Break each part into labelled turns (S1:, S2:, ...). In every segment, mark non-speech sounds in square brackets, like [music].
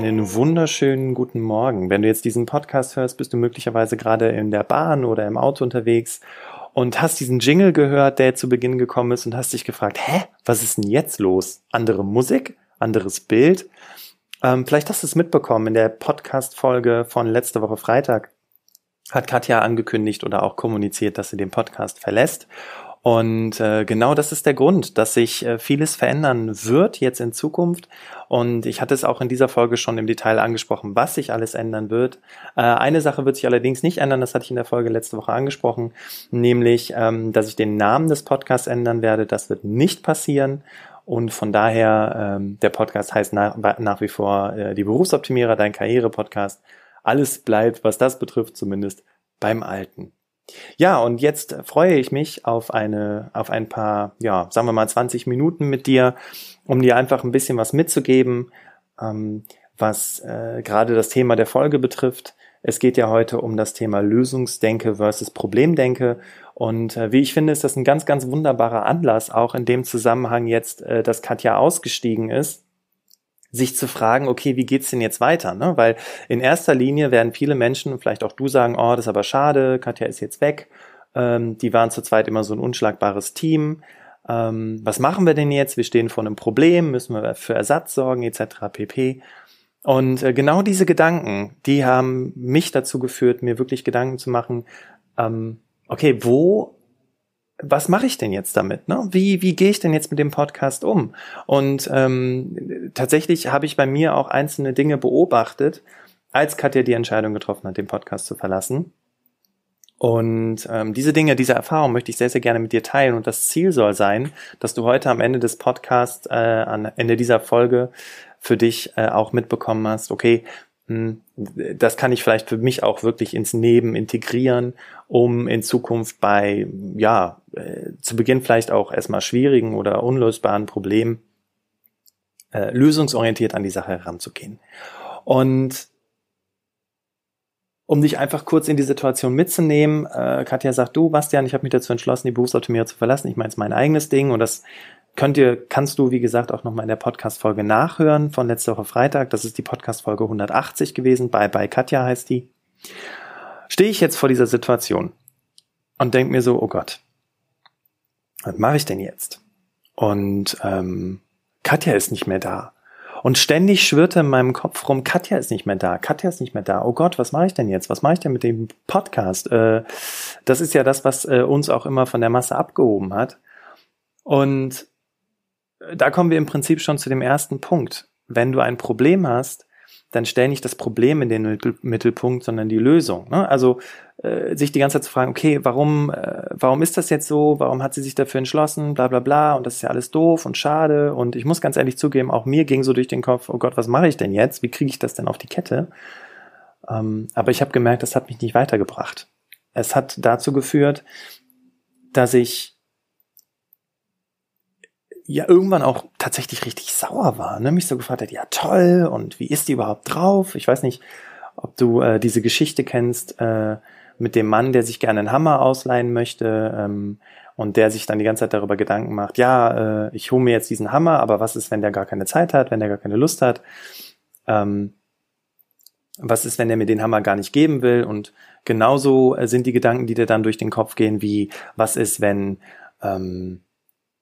S1: Einen wunderschönen guten Morgen. Wenn du jetzt diesen Podcast hörst, bist du möglicherweise gerade in der Bahn oder im Auto unterwegs und hast diesen Jingle gehört, der zu Beginn gekommen ist und hast dich gefragt, hä, was ist denn jetzt los? Andere Musik? Anderes Bild? Ähm, vielleicht hast du es mitbekommen in der Podcast-Folge von letzter Woche Freitag hat Katja angekündigt oder auch kommuniziert, dass sie den Podcast verlässt. Und äh, genau das ist der Grund, dass sich äh, vieles verändern wird jetzt in Zukunft. Und ich hatte es auch in dieser Folge schon im Detail angesprochen, was sich alles ändern wird. Äh, eine Sache wird sich allerdings nicht ändern, das hatte ich in der Folge letzte Woche angesprochen, nämlich, ähm, dass ich den Namen des Podcasts ändern werde. Das wird nicht passieren. Und von daher, ähm, der Podcast heißt nach, nach wie vor äh, die Berufsoptimierer, dein Karriere-Podcast. Alles bleibt, was das betrifft, zumindest beim Alten. Ja, und jetzt freue ich mich auf eine, auf ein paar, ja, sagen wir mal 20 Minuten mit dir, um dir einfach ein bisschen was mitzugeben, ähm, was äh, gerade das Thema der Folge betrifft. Es geht ja heute um das Thema Lösungsdenke versus Problemdenke. Und äh, wie ich finde, ist das ein ganz, ganz wunderbarer Anlass, auch in dem Zusammenhang jetzt, äh, dass Katja ausgestiegen ist sich zu fragen, okay, wie geht's denn jetzt weiter? Ne? Weil in erster Linie werden viele Menschen, vielleicht auch du sagen, oh, das ist aber schade, Katja ist jetzt weg. Ähm, die waren zu zweit immer so ein unschlagbares Team. Ähm, was machen wir denn jetzt? Wir stehen vor einem Problem, müssen wir für Ersatz sorgen, etc. pp. Und äh, genau diese Gedanken, die haben mich dazu geführt, mir wirklich Gedanken zu machen, ähm, okay, wo was mache ich denn jetzt damit? Ne? Wie, wie gehe ich denn jetzt mit dem Podcast um? Und ähm, tatsächlich habe ich bei mir auch einzelne Dinge beobachtet, als Katja die Entscheidung getroffen hat, den Podcast zu verlassen. Und ähm, diese Dinge, diese Erfahrung möchte ich sehr, sehr gerne mit dir teilen. Und das Ziel soll sein, dass du heute am Ende des Podcasts, äh, am Ende dieser Folge für dich äh, auch mitbekommen hast, okay, das kann ich vielleicht für mich auch wirklich ins Neben integrieren, um in Zukunft bei, ja, äh, zu Beginn vielleicht auch erstmal schwierigen oder unlösbaren Problemen äh, lösungsorientiert an die Sache heranzugehen. Und um dich einfach kurz in die Situation mitzunehmen, äh, Katja sagt, du, Bastian, ich habe mich dazu entschlossen, die Berufsautomierung zu verlassen. Ich meine, es ist mein eigenes Ding und das könnt ihr, kannst du, wie gesagt, auch nochmal in der Podcast-Folge nachhören von letzter Woche Freitag. Das ist die Podcast-Folge 180 gewesen. Bye bye Katja heißt die. Stehe ich jetzt vor dieser Situation und denke mir so, oh Gott, was mache ich denn jetzt? Und ähm, Katja ist nicht mehr da. Und ständig schwirrte in meinem Kopf rum, Katja ist nicht mehr da, Katja ist nicht mehr da. Oh Gott, was mache ich denn jetzt? Was mache ich denn mit dem Podcast? Äh, das ist ja das, was äh, uns auch immer von der Masse abgehoben hat. Und da kommen wir im Prinzip schon zu dem ersten Punkt. Wenn du ein Problem hast, dann stell nicht das Problem in den Mittelpunkt, sondern die Lösung. Ne? Also äh, sich die ganze Zeit zu fragen, okay, warum, äh, warum ist das jetzt so? Warum hat sie sich dafür entschlossen? Bla bla bla. Und das ist ja alles doof und schade. Und ich muss ganz ehrlich zugeben, auch mir ging so durch den Kopf, oh Gott, was mache ich denn jetzt? Wie kriege ich das denn auf die Kette? Ähm, aber ich habe gemerkt, das hat mich nicht weitergebracht. Es hat dazu geführt, dass ich ja irgendwann auch tatsächlich richtig sauer war, ne? mich so gefragt hat, ja toll, und wie ist die überhaupt drauf? Ich weiß nicht, ob du äh, diese Geschichte kennst äh, mit dem Mann, der sich gerne einen Hammer ausleihen möchte ähm, und der sich dann die ganze Zeit darüber Gedanken macht, ja, äh, ich hole mir jetzt diesen Hammer, aber was ist, wenn der gar keine Zeit hat, wenn der gar keine Lust hat? Ähm, was ist, wenn der mir den Hammer gar nicht geben will? Und genauso äh, sind die Gedanken, die dir dann durch den Kopf gehen, wie was ist, wenn ähm,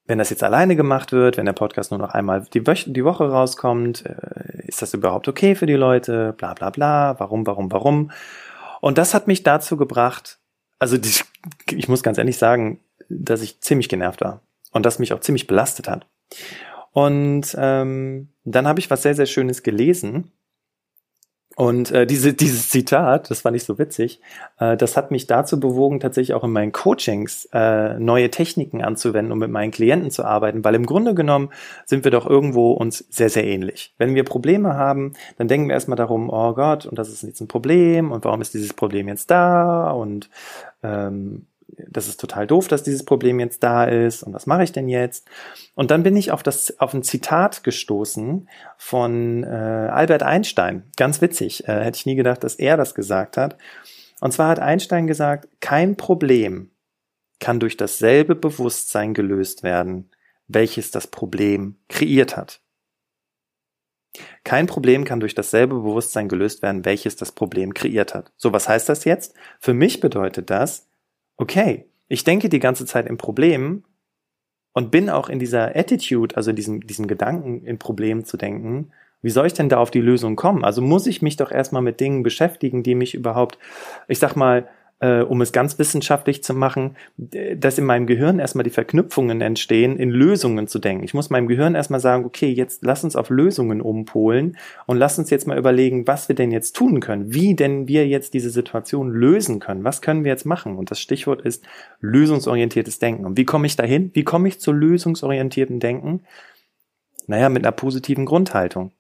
S1: wenn das jetzt alleine gemacht wird, wenn der Podcast nur noch einmal die, Wo die Woche rauskommt, äh, ist das überhaupt okay für die Leute? Bla bla bla, warum, warum, warum? Und das hat mich dazu gebracht, also die, ich muss ganz ehrlich sagen, dass ich ziemlich genervt war und das mich auch ziemlich belastet hat. Und ähm, dann habe ich was sehr, sehr Schönes gelesen und äh, diese, dieses Zitat, das fand ich so witzig, äh, das hat mich dazu bewogen, tatsächlich auch in meinen Coachings äh, neue Techniken anzuwenden, um mit meinen Klienten zu arbeiten, weil im Grunde genommen sind wir doch irgendwo uns sehr, sehr ähnlich. Wenn wir Probleme haben, dann denken wir erstmal darum, oh Gott, und das ist jetzt ein Problem und warum ist dieses Problem jetzt da und ähm, das ist total doof, dass dieses Problem jetzt da ist und was mache ich denn jetzt? Und dann bin ich auf das auf ein Zitat gestoßen von äh, Albert Einstein. Ganz witzig, äh, hätte ich nie gedacht, dass er das gesagt hat. Und zwar hat Einstein gesagt, kein Problem kann durch dasselbe Bewusstsein gelöst werden, welches das Problem kreiert hat. Kein Problem kann durch dasselbe Bewusstsein gelöst werden, welches das Problem kreiert hat. So, was heißt das jetzt? Für mich bedeutet das, okay, ich denke die ganze Zeit im Problem und bin auch in dieser Attitude, also in diesem, diesem Gedanken in Problemen zu denken. Wie soll ich denn da auf die Lösung kommen? Also muss ich mich doch erstmal mit Dingen beschäftigen, die mich überhaupt, ich sag mal, äh, um es ganz wissenschaftlich zu machen, dass in meinem Gehirn erstmal die Verknüpfungen entstehen, in Lösungen zu denken. Ich muss meinem Gehirn erstmal sagen, okay, jetzt lass uns auf Lösungen umpolen und lass uns jetzt mal überlegen, was wir denn jetzt tun können, wie denn wir jetzt diese Situation lösen können, was können wir jetzt machen? Und das Stichwort ist lösungsorientiertes Denken. Und wie komme ich dahin? Wie komme ich zu lösungsorientierten Denken? Naja, mit einer positiven Grundhaltung.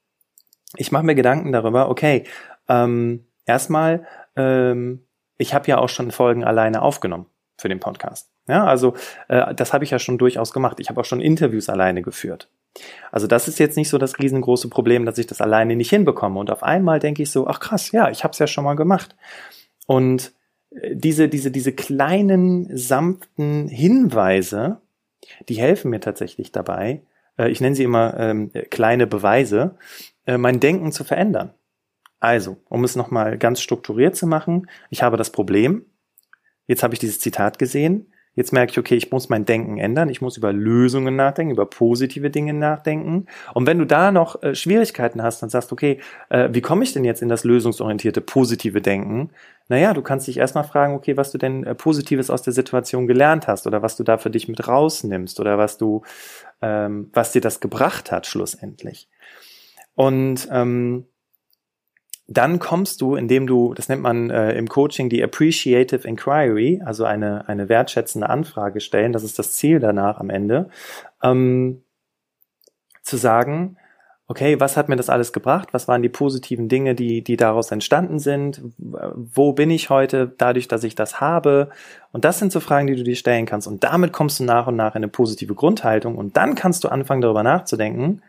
S1: Ich mache mir Gedanken darüber, okay, ähm, erstmal ähm, ich habe ja auch schon Folgen alleine aufgenommen für den Podcast. Ja, also äh, das habe ich ja schon durchaus gemacht. Ich habe auch schon Interviews alleine geführt. Also das ist jetzt nicht so das riesengroße Problem, dass ich das alleine nicht hinbekomme. Und auf einmal denke ich so, ach krass, ja, ich habe es ja schon mal gemacht. Und äh, diese, diese, diese kleinen, sanften Hinweise, die helfen mir tatsächlich dabei, äh, ich nenne sie immer ähm, kleine Beweise, äh, mein Denken zu verändern. Also, um es nochmal ganz strukturiert zu machen, ich habe das Problem, jetzt habe ich dieses Zitat gesehen, jetzt merke ich, okay, ich muss mein Denken ändern, ich muss über Lösungen nachdenken, über positive Dinge nachdenken. Und wenn du da noch äh, Schwierigkeiten hast und sagst, okay, äh, wie komme ich denn jetzt in das lösungsorientierte, positive Denken? Naja, du kannst dich erstmal fragen, okay, was du denn äh, Positives aus der Situation gelernt hast oder was du da für dich mit rausnimmst oder was du, ähm, was dir das gebracht hat schlussendlich. Und ähm, dann kommst du, indem du, das nennt man äh, im Coaching die Appreciative Inquiry, also eine, eine wertschätzende Anfrage stellen, das ist das Ziel danach am Ende, ähm, zu sagen, okay, was hat mir das alles gebracht? Was waren die positiven Dinge, die, die daraus entstanden sind? Wo bin ich heute dadurch, dass ich das habe? Und das sind so Fragen, die du dir stellen kannst. Und damit kommst du nach und nach in eine positive Grundhaltung. Und dann kannst du anfangen, darüber nachzudenken,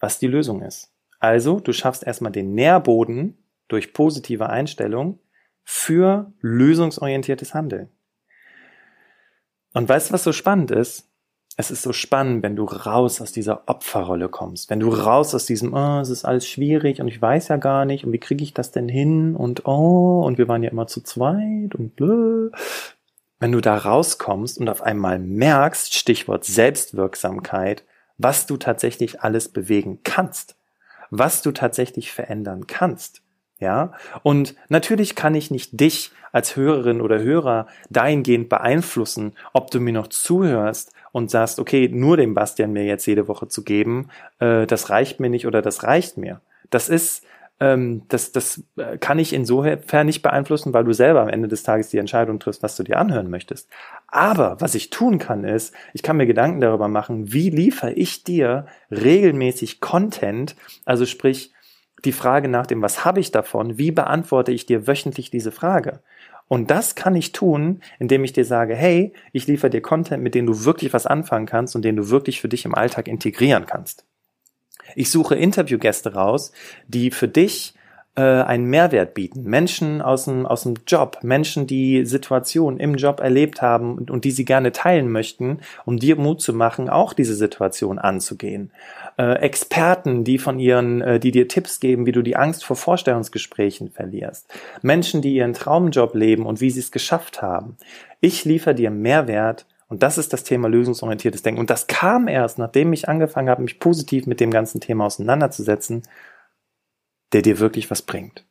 S1: was die Lösung ist. Also, du schaffst erstmal den Nährboden durch positive Einstellung für lösungsorientiertes Handeln. Und weißt du, was so spannend ist? Es ist so spannend, wenn du raus aus dieser Opferrolle kommst, wenn du raus aus diesem, oh, es ist alles schwierig und ich weiß ja gar nicht und wie kriege ich das denn hin und oh, und wir waren ja immer zu zweit und blö. Wenn du da rauskommst und auf einmal merkst, Stichwort Selbstwirksamkeit, was du tatsächlich alles bewegen kannst, was du tatsächlich verändern kannst. Ja, und natürlich kann ich nicht dich als Hörerin oder Hörer dahingehend beeinflussen, ob du mir noch zuhörst und sagst, okay, nur dem Bastian mir jetzt jede Woche zu geben, äh, das reicht mir nicht oder das reicht mir. Das ist ähm, das, das äh, kann ich insofern nicht beeinflussen, weil du selber am Ende des Tages die Entscheidung triffst, was du dir anhören möchtest. Aber was ich tun kann, ist, ich kann mir Gedanken darüber machen, wie liefere ich dir regelmäßig Content, also sprich, die Frage nach dem, was habe ich davon, wie beantworte ich dir wöchentlich diese Frage? Und das kann ich tun, indem ich dir sage, hey, ich liefere dir Content, mit dem du wirklich was anfangen kannst und den du wirklich für dich im Alltag integrieren kannst. Ich suche Interviewgäste raus, die für dich äh, einen Mehrwert bieten. Menschen aus dem, aus dem Job, Menschen, die Situationen im Job erlebt haben und, und die sie gerne teilen möchten, um dir Mut zu machen, auch diese Situation anzugehen. Äh, Experten, die von ihren, äh, die dir Tipps geben, wie du die Angst vor Vorstellungsgesprächen verlierst. Menschen, die ihren Traumjob leben und wie sie es geschafft haben. Ich liefere dir Mehrwert und das ist das Thema lösungsorientiertes Denken. Und das kam erst, nachdem ich angefangen habe, mich positiv mit dem ganzen Thema auseinanderzusetzen, der dir wirklich was bringt.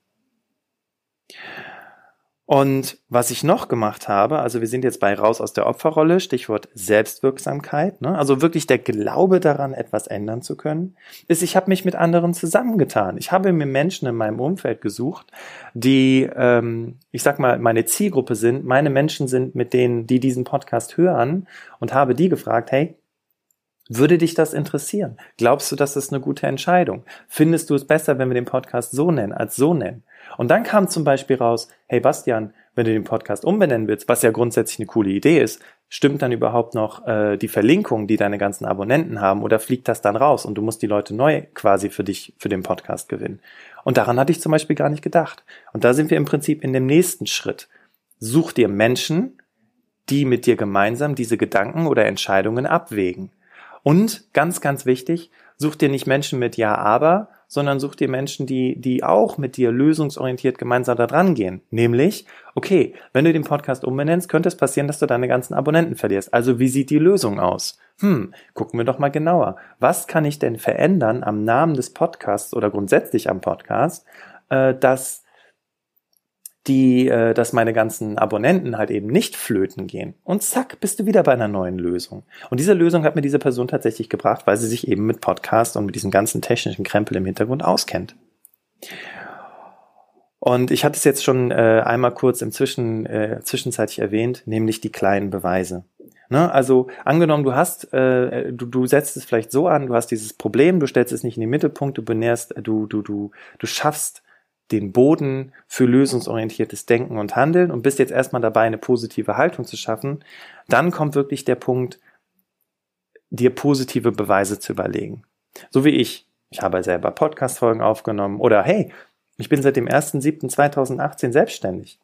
S1: Und was ich noch gemacht habe, also wir sind jetzt bei raus aus der Opferrolle, Stichwort Selbstwirksamkeit, ne? also wirklich der Glaube daran, etwas ändern zu können, ist, ich habe mich mit anderen zusammengetan. Ich habe mir Menschen in meinem Umfeld gesucht, die, ähm, ich sag mal, meine Zielgruppe sind, meine Menschen sind, mit denen, die diesen Podcast hören und habe die gefragt, hey, würde dich das interessieren? Glaubst du, das ist eine gute Entscheidung? Findest du es besser, wenn wir den Podcast so nennen, als so nennen? Und dann kam zum Beispiel raus, hey Bastian, wenn du den Podcast umbenennen willst, was ja grundsätzlich eine coole Idee ist, stimmt dann überhaupt noch äh, die Verlinkung, die deine ganzen Abonnenten haben, oder fliegt das dann raus und du musst die Leute neu quasi für dich, für den Podcast gewinnen? Und daran hatte ich zum Beispiel gar nicht gedacht. Und da sind wir im Prinzip in dem nächsten Schritt. Such dir Menschen, die mit dir gemeinsam diese Gedanken oder Entscheidungen abwägen. Und ganz, ganz wichtig, Such dir nicht Menschen mit Ja, aber, sondern such dir Menschen, die, die auch mit dir lösungsorientiert gemeinsam da dran gehen. Nämlich, okay, wenn du den Podcast umbenennst, könnte es passieren, dass du deine ganzen Abonnenten verlierst. Also wie sieht die Lösung aus? Hm, gucken wir doch mal genauer. Was kann ich denn verändern am Namen des Podcasts oder grundsätzlich am Podcast, äh, dass die, äh, dass meine ganzen Abonnenten halt eben nicht flöten gehen. Und zack, bist du wieder bei einer neuen Lösung. Und diese Lösung hat mir diese Person tatsächlich gebracht, weil sie sich eben mit Podcast und mit diesem ganzen technischen Krempel im Hintergrund auskennt. Und ich hatte es jetzt schon äh, einmal kurz im Zwischen, äh, zwischenzeitlich erwähnt, nämlich die kleinen Beweise. Ne? Also angenommen, du hast, äh, du, du setzt es vielleicht so an, du hast dieses Problem, du stellst es nicht in den Mittelpunkt, du benährst, du, du, du, du schaffst den Boden für lösungsorientiertes Denken und Handeln und bist jetzt erstmal dabei, eine positive Haltung zu schaffen, dann kommt wirklich der Punkt, dir positive Beweise zu überlegen. So wie ich. Ich habe selber Podcast-Folgen aufgenommen oder hey, ich bin seit dem 1.7.2018 selbstständig.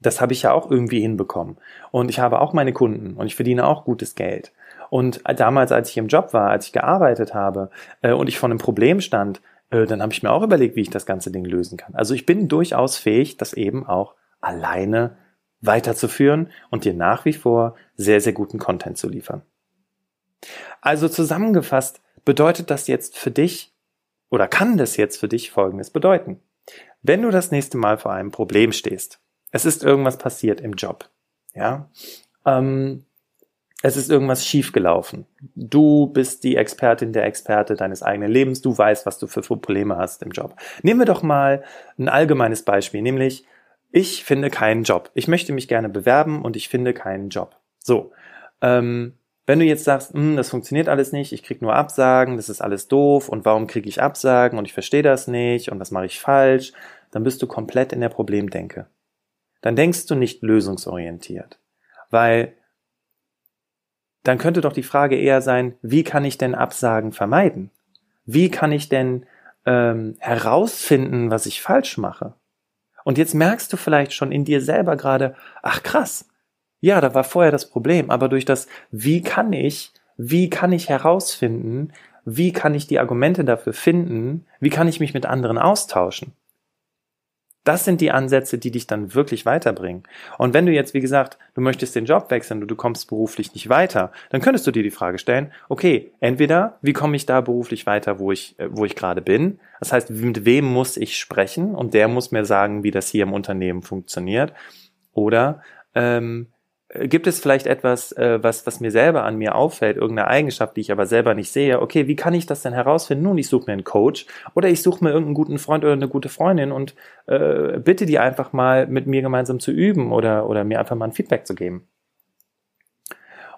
S1: Das habe ich ja auch irgendwie hinbekommen. Und ich habe auch meine Kunden und ich verdiene auch gutes Geld. Und damals, als ich im Job war, als ich gearbeitet habe äh, und ich vor einem Problem stand, dann habe ich mir auch überlegt, wie ich das ganze Ding lösen kann. Also ich bin durchaus fähig, das eben auch alleine weiterzuführen und dir nach wie vor sehr, sehr guten Content zu liefern. Also zusammengefasst bedeutet das jetzt für dich oder kann das jetzt für dich Folgendes bedeuten. Wenn du das nächste Mal vor einem Problem stehst, es ist irgendwas passiert im Job, ja, ähm, es ist irgendwas schiefgelaufen. Du bist die Expertin der Experte deines eigenen Lebens. Du weißt, was du für Probleme hast im Job. Nehmen wir doch mal ein allgemeines Beispiel, nämlich ich finde keinen Job. Ich möchte mich gerne bewerben und ich finde keinen Job. So, ähm, wenn du jetzt sagst, hm, das funktioniert alles nicht, ich krieg nur Absagen, das ist alles doof und warum kriege ich Absagen und ich verstehe das nicht und was mache ich falsch, dann bist du komplett in der Problemdenke. Dann denkst du nicht lösungsorientiert, weil dann könnte doch die Frage eher sein, wie kann ich denn Absagen vermeiden? Wie kann ich denn ähm, herausfinden, was ich falsch mache? Und jetzt merkst du vielleicht schon in dir selber gerade, ach krass, ja, da war vorher das Problem, aber durch das, wie kann ich, wie kann ich herausfinden, wie kann ich die Argumente dafür finden, wie kann ich mich mit anderen austauschen? Das sind die Ansätze, die dich dann wirklich weiterbringen. Und wenn du jetzt, wie gesagt, du möchtest den Job wechseln und du kommst beruflich nicht weiter, dann könntest du dir die Frage stellen, okay, entweder, wie komme ich da beruflich weiter, wo ich, äh, wo ich gerade bin? Das heißt, mit wem muss ich sprechen? Und der muss mir sagen, wie das hier im Unternehmen funktioniert. Oder, ähm, gibt es vielleicht etwas, äh, was, was mir selber an mir auffällt, irgendeine Eigenschaft, die ich aber selber nicht sehe? Okay, wie kann ich das denn herausfinden? Nun, ich suche mir einen Coach oder ich suche mir irgendeinen guten Freund oder eine gute Freundin und äh, bitte die einfach mal mit mir gemeinsam zu üben oder, oder mir einfach mal ein Feedback zu geben.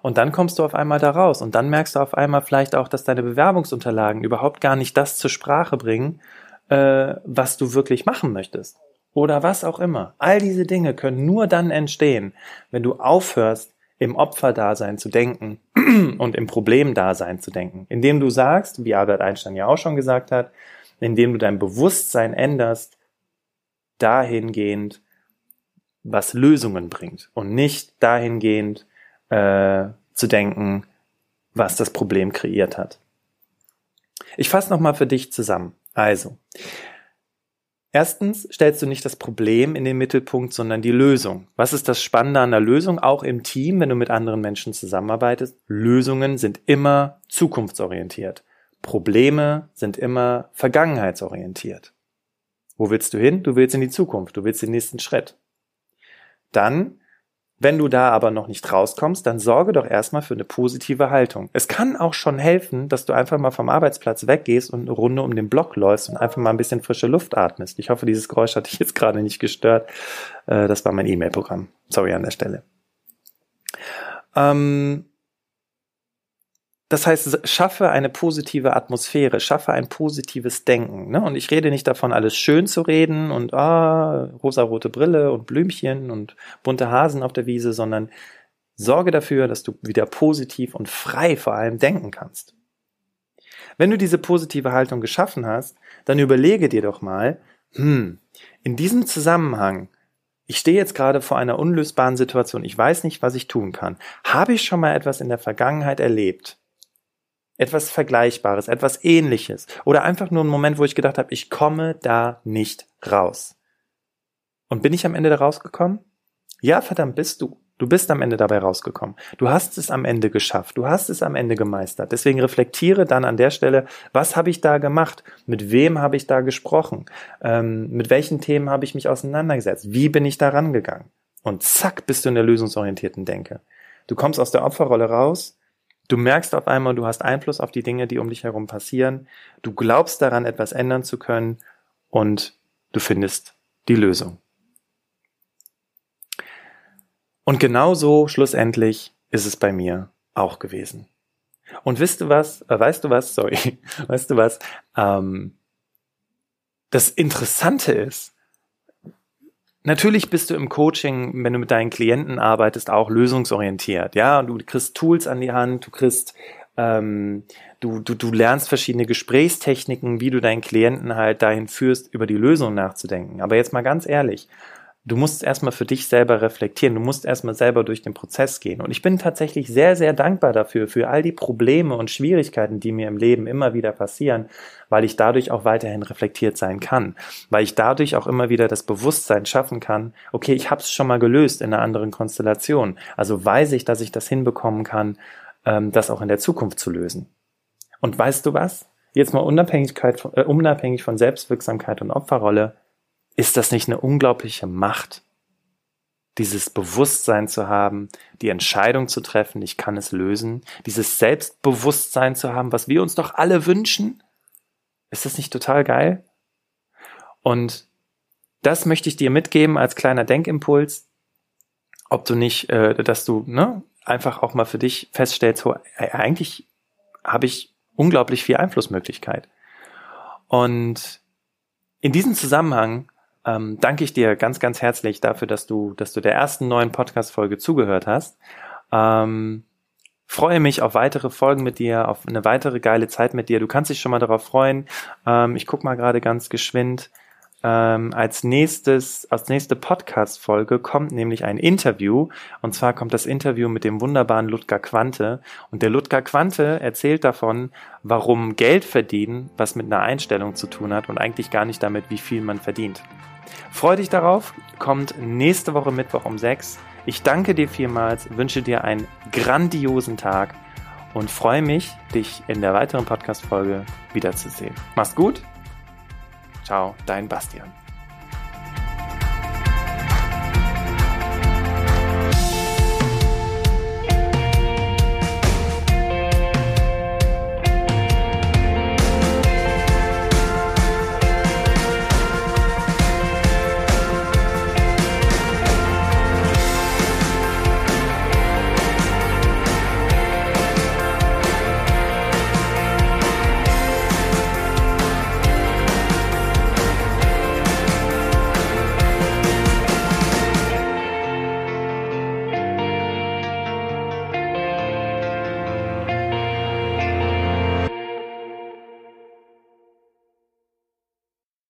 S1: Und dann kommst du auf einmal da raus und dann merkst du auf einmal vielleicht auch, dass deine Bewerbungsunterlagen überhaupt gar nicht das zur Sprache bringen, äh, was du wirklich machen möchtest oder was auch immer. All diese Dinge können nur dann entstehen, wenn du aufhörst, im Opferdasein zu denken [clears throat] und im Problemdasein zu denken. Indem du sagst, wie Albert Einstein ja auch schon gesagt hat, indem du dein Bewusstsein änderst, dahingehend, was Lösungen bringt und nicht dahingehend äh, zu denken, was das Problem kreiert hat. Ich fasse nochmal für dich zusammen. Also, Erstens stellst du nicht das Problem in den Mittelpunkt, sondern die Lösung. Was ist das Spannende an der Lösung? Auch im Team, wenn du mit anderen Menschen zusammenarbeitest, Lösungen sind immer zukunftsorientiert. Probleme sind immer vergangenheitsorientiert. Wo willst du hin? Du willst in die Zukunft, du willst den nächsten Schritt. Dann wenn du da aber noch nicht rauskommst, dann sorge doch erstmal für eine positive Haltung. Es kann auch schon helfen, dass du einfach mal vom Arbeitsplatz weggehst und eine Runde um den Block läufst und einfach mal ein bisschen frische Luft atmest. Ich hoffe, dieses Geräusch hat dich jetzt gerade nicht gestört. Äh, das war mein E-Mail-Programm. Sorry an der Stelle. Ähm, das heißt, schaffe eine positive Atmosphäre, schaffe ein positives Denken. Ne? Und ich rede nicht davon, alles schön zu reden und ah, rosarote Brille und Blümchen und bunte Hasen auf der Wiese, sondern sorge dafür, dass du wieder positiv und frei vor allem denken kannst. Wenn du diese positive Haltung geschaffen hast, dann überlege dir doch mal, hm, in diesem Zusammenhang, ich stehe jetzt gerade vor einer unlösbaren Situation, ich weiß nicht, was ich tun kann. Habe ich schon mal etwas in der Vergangenheit erlebt, etwas Vergleichbares, etwas Ähnliches oder einfach nur ein Moment, wo ich gedacht habe, ich komme da nicht raus. Und bin ich am Ende da rausgekommen? Ja, verdammt, bist du. Du bist am Ende dabei rausgekommen. Du hast es am Ende geschafft. Du hast es am Ende gemeistert. Deswegen reflektiere dann an der Stelle, was habe ich da gemacht? Mit wem habe ich da gesprochen? Ähm, mit welchen Themen habe ich mich auseinandergesetzt? Wie bin ich da rangegangen? Und zack, bist du in der lösungsorientierten Denke. Du kommst aus der Opferrolle raus. Du merkst auf einmal, du hast Einfluss auf die Dinge, die um dich herum passieren. Du glaubst daran, etwas ändern zu können und du findest die Lösung. Und genauso schlussendlich ist es bei mir auch gewesen. Und wisst du was, äh, weißt du was, [laughs] sorry, weißt du was, ähm, das Interessante ist, Natürlich bist du im Coaching, wenn du mit deinen Klienten arbeitest, auch lösungsorientiert. Ja, du kriegst Tools an die Hand, du kriegst, ähm, du, du, du lernst verschiedene Gesprächstechniken, wie du deinen Klienten halt dahin führst, über die Lösung nachzudenken. Aber jetzt mal ganz ehrlich, du musst erstmal für dich selber reflektieren, du musst erstmal selber durch den Prozess gehen. Und ich bin tatsächlich sehr, sehr dankbar dafür, für all die Probleme und Schwierigkeiten, die mir im Leben immer wieder passieren, weil ich dadurch auch weiterhin reflektiert sein kann, weil ich dadurch auch immer wieder das Bewusstsein schaffen kann, okay, ich habe es schon mal gelöst in einer anderen Konstellation, also weiß ich, dass ich das hinbekommen kann, ähm, das auch in der Zukunft zu lösen. Und weißt du was? Jetzt mal Unabhängigkeit, äh, unabhängig von Selbstwirksamkeit und Opferrolle, ist das nicht eine unglaubliche Macht, dieses Bewusstsein zu haben, die Entscheidung zu treffen, ich kann es lösen, dieses Selbstbewusstsein zu haben, was wir uns doch alle wünschen? Ist das nicht total geil? Und das möchte ich dir mitgeben als kleiner Denkimpuls, ob du nicht, äh, dass du ne, einfach auch mal für dich feststellst, so, eigentlich habe ich unglaublich viel Einflussmöglichkeit. Und in diesem Zusammenhang ähm, danke ich dir ganz, ganz herzlich dafür, dass du, dass du der ersten neuen Podcast-Folge zugehört hast. Ähm, freue mich auf weitere Folgen mit dir, auf eine weitere geile Zeit mit dir. Du kannst dich schon mal darauf freuen. Ähm, ich guck mal gerade ganz geschwind. Ähm, als nächstes, als nächste Podcast-Folge kommt nämlich ein Interview. Und zwar kommt das Interview mit dem wunderbaren Ludger Quante. Und der Ludger Quante erzählt davon, warum Geld verdienen, was mit einer Einstellung zu tun hat und eigentlich gar nicht damit, wie viel man verdient. Freu dich darauf, kommt nächste Woche Mittwoch um 6. Ich danke dir vielmals, wünsche dir einen grandiosen Tag und freue mich, dich in der weiteren Podcast-Folge wiederzusehen. Mach's gut. Ciao, dein Bastian.